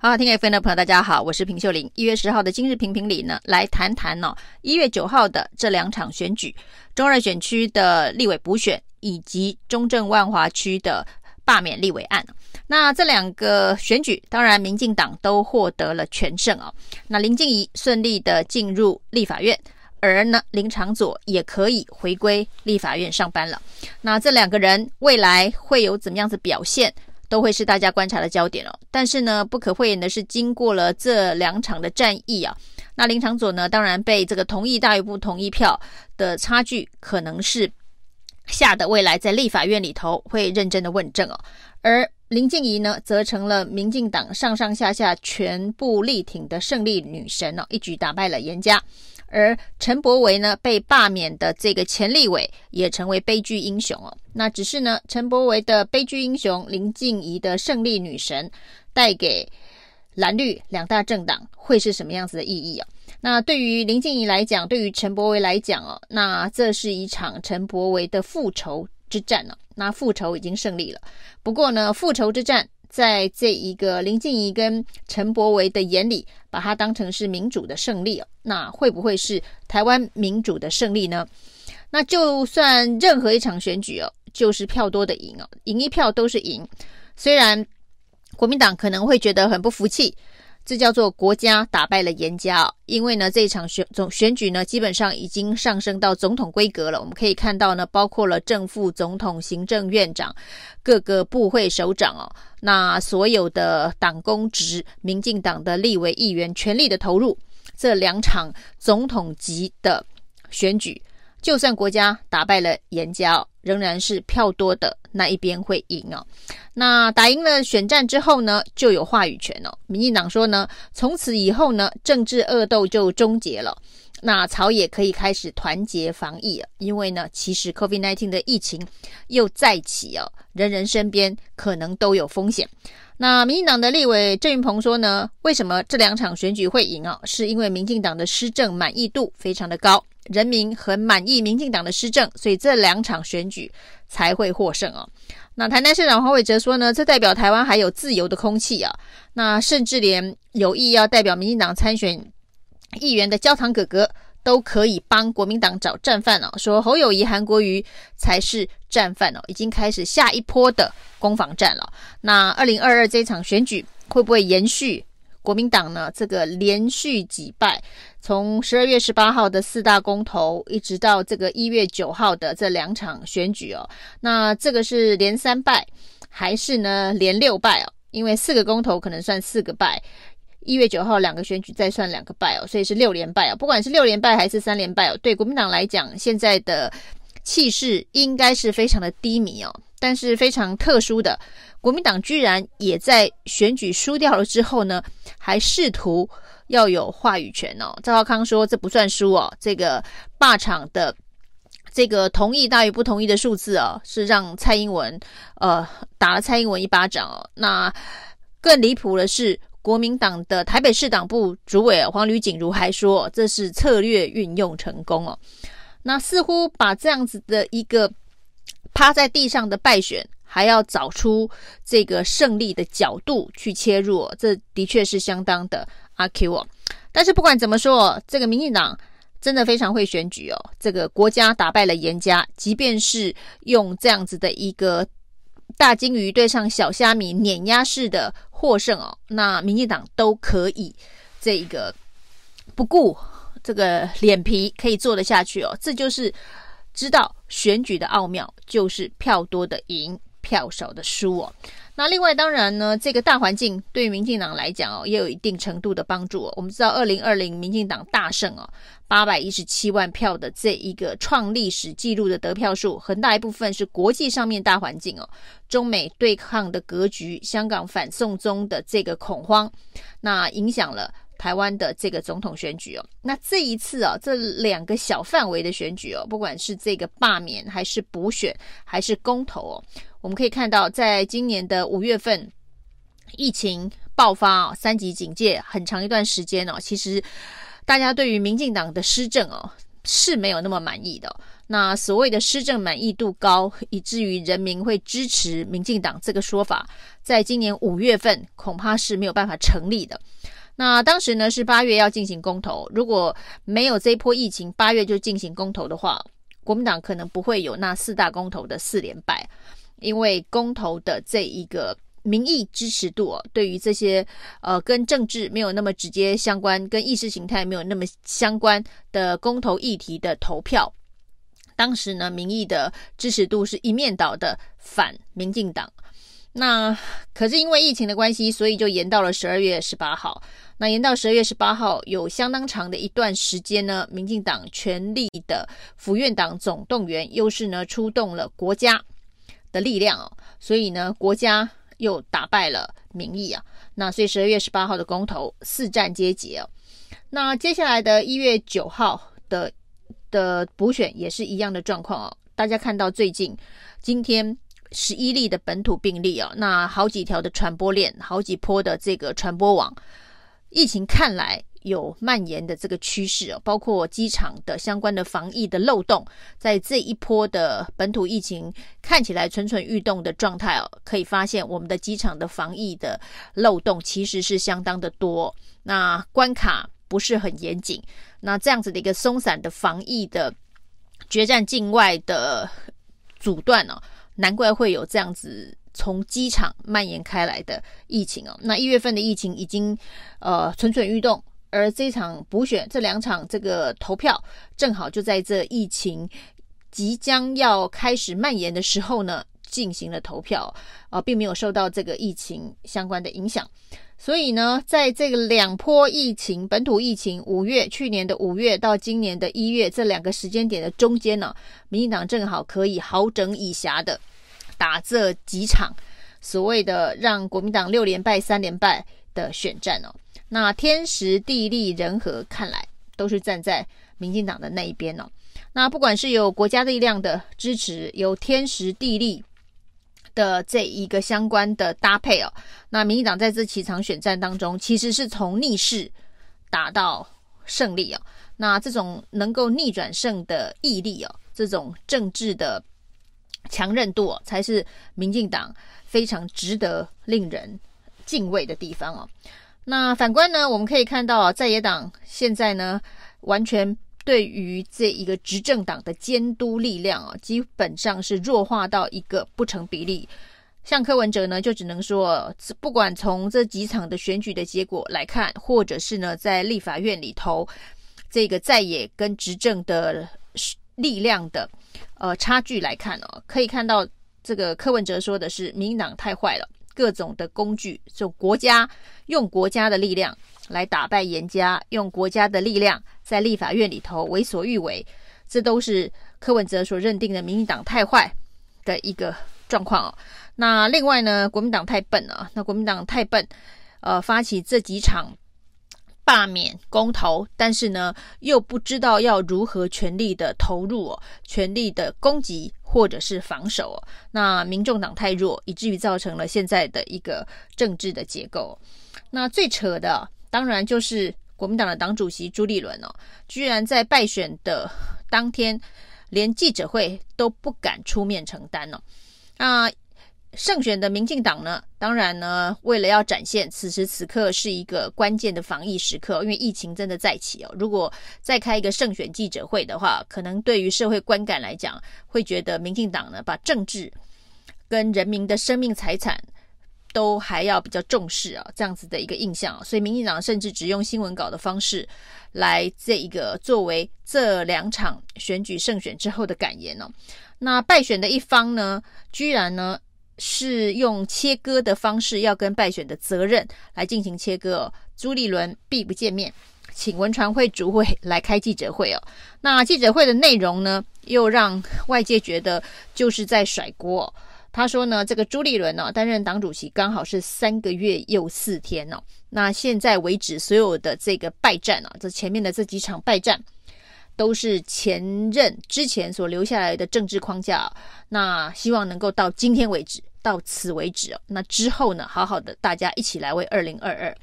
好，听 FM 的朋友，大家好，我是平秀玲。一月十号的今日评评里呢，来谈谈哦，一月九号的这两场选举，中二选区的立委补选以及中正万华区的罢免立委案。那这两个选举，当然民进党都获得了全胜哦。那林静怡顺利的进入立法院，而呢林长佐也可以回归立法院上班了。那这两个人未来会有怎么样子表现？都会是大家观察的焦点哦。但是呢，不可讳言的是，经过了这两场的战役啊，那林昶佐呢，当然被这个同意大于不同意票的差距，可能是吓得未来在立法院里头会认真的问政哦。而林静怡呢，则成了民进党上上下下全部力挺的胜利女神哦，一举打败了严家。而陈柏维呢，被罢免的这个前立委也成为悲剧英雄哦。那只是呢，陈柏维的悲剧英雄，林静怡的胜利女神，带给蓝绿两大政党会是什么样子的意义哦？那对于林静怡来讲，对于陈柏维来讲哦，那这是一场陈柏维的复仇之战哦。那复仇已经胜利了，不过呢，复仇之战。在这一个林静怡跟陈柏惟的眼里，把它当成是民主的胜利，那会不会是台湾民主的胜利呢？那就算任何一场选举哦，就是票多的赢哦，赢一票都是赢。虽然国民党可能会觉得很不服气。这叫做国家打败了颜家，因为呢，这一场选总选举呢，基本上已经上升到总统规格了。我们可以看到呢，包括了正副总统、行政院长、各个部会首长哦，那所有的党公职、民进党的立委议员全力的投入这两场总统级的选举。就算国家打败了颜家，仍然是票多的那一边会赢哦。那打赢了选战之后呢，就有话语权哦。民进党说呢，从此以后呢，政治恶斗就终结了。那朝野可以开始团结防疫了，因为呢，其实 COVID-19 的疫情又再起哦，人人身边可能都有风险。那民进党的立委郑运鹏说呢，为什么这两场选举会赢啊？是因为民进党的施政满意度非常的高，人民很满意民进党的施政，所以这两场选举才会获胜啊。那台南市长黄伟哲说呢，这代表台湾还有自由的空气啊。那甚至连有意要代表民进党参选议员的焦糖哥哥。都可以帮国民党找战犯哦，说侯友谊、韩国瑜才是战犯哦，已经开始下一波的攻防战了。那二零二二这场选举会不会延续国民党呢？这个连续几败，从十二月十八号的四大公投，一直到这个一月九号的这两场选举哦，那这个是连三败还是呢连六败哦？因为四个公投可能算四个败。一月九号两个选举再算两个败哦，所以是六连败哦。不管是六连败还是三连败哦，对国民党来讲，现在的气势应该是非常的低迷哦。但是非常特殊的，国民党居然也在选举输掉了之后呢，还试图要有话语权哦。赵少康说这不算输哦，这个罢场的这个同意大于不同意的数字哦，是让蔡英文呃打了蔡英文一巴掌哦。那更离谱的是。国民党的台北市党部主委黄吕锦如还说，这是策略运用成功哦。那似乎把这样子的一个趴在地上的败选，还要找出这个胜利的角度去切入，这的确是相当的阿 Q 哦。但是不管怎么说，这个民进党真的非常会选举哦。这个国家打败了严家，即便是用这样子的一个大鲸鱼对上小虾米碾压式的。获胜哦，那民进党都可以这个不顾这个脸皮可以做得下去哦，这就是知道选举的奥妙，就是票多的赢，票少的输哦。那另外当然呢，这个大环境对于民进党来讲哦，也有一定程度的帮助哦。我们知道，二零二零民进党大胜哦，八百一十七万票的这一个创历史纪录的得票数，很大一部分是国际上面大环境哦，中美对抗的格局，香港反送中的这个恐慌，那影响了台湾的这个总统选举哦。那这一次啊，这两个小范围的选举哦，不管是这个罢免，还是补选，还是公投哦。我们可以看到，在今年的五月份，疫情爆发啊，三级警戒很长一段时间哦，其实大家对于民进党的施政哦是没有那么满意的。那所谓的施政满意度高，以至于人民会支持民进党这个说法，在今年五月份恐怕是没有办法成立的。那当时呢是八月要进行公投，如果没有这一波疫情，八月就进行公投的话，国民党可能不会有那四大公投的四连败，因为公投的这一个民意支持度哦，对于这些呃跟政治没有那么直接相关、跟意识形态没有那么相关的公投议题的投票。当时呢，民意的支持度是一面倒的反民进党。那可是因为疫情的关系，所以就延到了十二月十八号。那延到十二月十八号，有相当长的一段时间呢，民进党全力的府院党总动员，又是呢出动了国家的力量哦，所以呢，国家又打败了民意啊。那所以十二月十八号的公投四战皆捷哦。那接下来的一月九号的。的补选也是一样的状况哦。大家看到最近今天十一例的本土病例哦，那好几条的传播链，好几波的这个传播网，疫情看来有蔓延的这个趋势哦。包括机场的相关的防疫的漏洞，在这一波的本土疫情看起来蠢蠢欲动的状态哦，可以发现我们的机场的防疫的漏洞其实是相当的多，那关卡不是很严谨。那这样子的一个松散的防疫的决战境外的阻断哦，难怪会有这样子从机场蔓延开来的疫情哦。那一月份的疫情已经呃蠢蠢欲动，而这场补选这两场这个投票正好就在这疫情即将要开始蔓延的时候呢进行了投票，啊，并没有受到这个疫情相关的影响。所以呢，在这个两波疫情，本土疫情，五月去年的五月到今年的一月这两个时间点的中间呢，民进党正好可以好整以暇的打这几场所谓的让国民党六连败、三连败的选战哦。那天时地利人和，看来都是站在民进党的那一边哦。那不管是有国家力量的支持，有天时地利。的这一个相关的搭配哦，那民进党在这几场选战当中，其实是从逆势达到胜利哦。那这种能够逆转胜的毅力哦，这种政治的强韧度哦，才是民进党非常值得令人敬畏的地方哦。那反观呢，我们可以看到啊，在野党现在呢，完全。对于这一个执政党的监督力量啊，基本上是弱化到一个不成比例。像柯文哲呢，就只能说，不管从这几场的选举的结果来看，或者是呢，在立法院里头这个在野跟执政的力量的呃差距来看哦，可以看到这个柯文哲说的是民党太坏了，各种的工具就国家用国家的力量。来打败严家，用国家的力量在立法院里头为所欲为，这都是柯文哲所认定的民进党太坏的一个状况哦。那另外呢，国民党太笨了，那国民党太笨，呃，发起这几场罢免公投，但是呢，又不知道要如何全力的投入哦，全力的攻击或者是防守哦。那民众党太弱，以至于造成了现在的一个政治的结构。那最扯的。当然，就是国民党的党主席朱立伦哦，居然在败选的当天，连记者会都不敢出面承担哦。那胜选的民进党呢，当然呢，为了要展现此时此刻是一个关键的防疫时刻，因为疫情真的在起哦。如果再开一个胜选记者会的话，可能对于社会观感来讲，会觉得民进党呢，把政治跟人民的生命财产。都还要比较重视啊，这样子的一个印象，所以民进党甚至只用新闻稿的方式来这一个作为这两场选举胜选之后的感言哦。那败选的一方呢，居然呢是用切割的方式要跟败选的责任来进行切割哦。朱立伦必不见面，请文传会主委来开记者会哦。那记者会的内容呢，又让外界觉得就是在甩锅。他说呢，这个朱立伦呢、担任党主席刚好是三个月又四天哦。那现在为止，所有的这个败战啊，这前面的这几场败战，都是前任之前所留下来的政治框架。那希望能够到今天为止，到此为止哦。那之后呢，好好的大家一起来为二零二二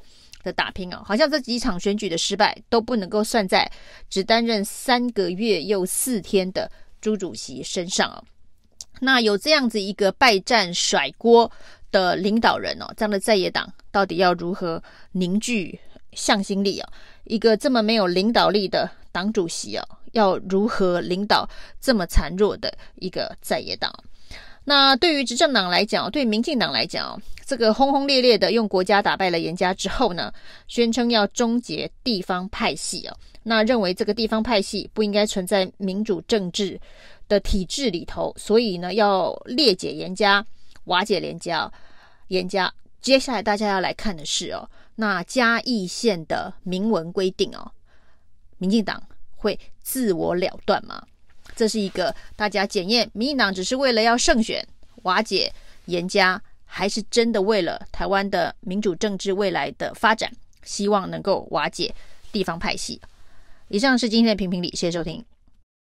的打拼哦。好像这几场选举的失败都不能够算在只担任三个月又四天的。朱主席身上哦。那有这样子一个败战甩锅的领导人哦，这样的在野党到底要如何凝聚向心力啊？一个这么没有领导力的党主席啊，要如何领导这么孱弱的一个在野党？那对于执政党来讲，对民进党来讲，这个轰轰烈烈的用国家打败了严家之后呢，宣称要终结地方派系啊，那认为这个地方派系不应该存在民主政治的体制里头，所以呢要裂解严家，瓦解颜家，严家。接下来大家要来看的是哦，那嘉义县的明文规定哦，民进党会自我了断吗？这是一个大家检验，民进党只是为了要胜选、瓦解严家，还是真的为了台湾的民主政治未来的发展，希望能够瓦解地方派系。以上是今天的评评理，谢谢收听，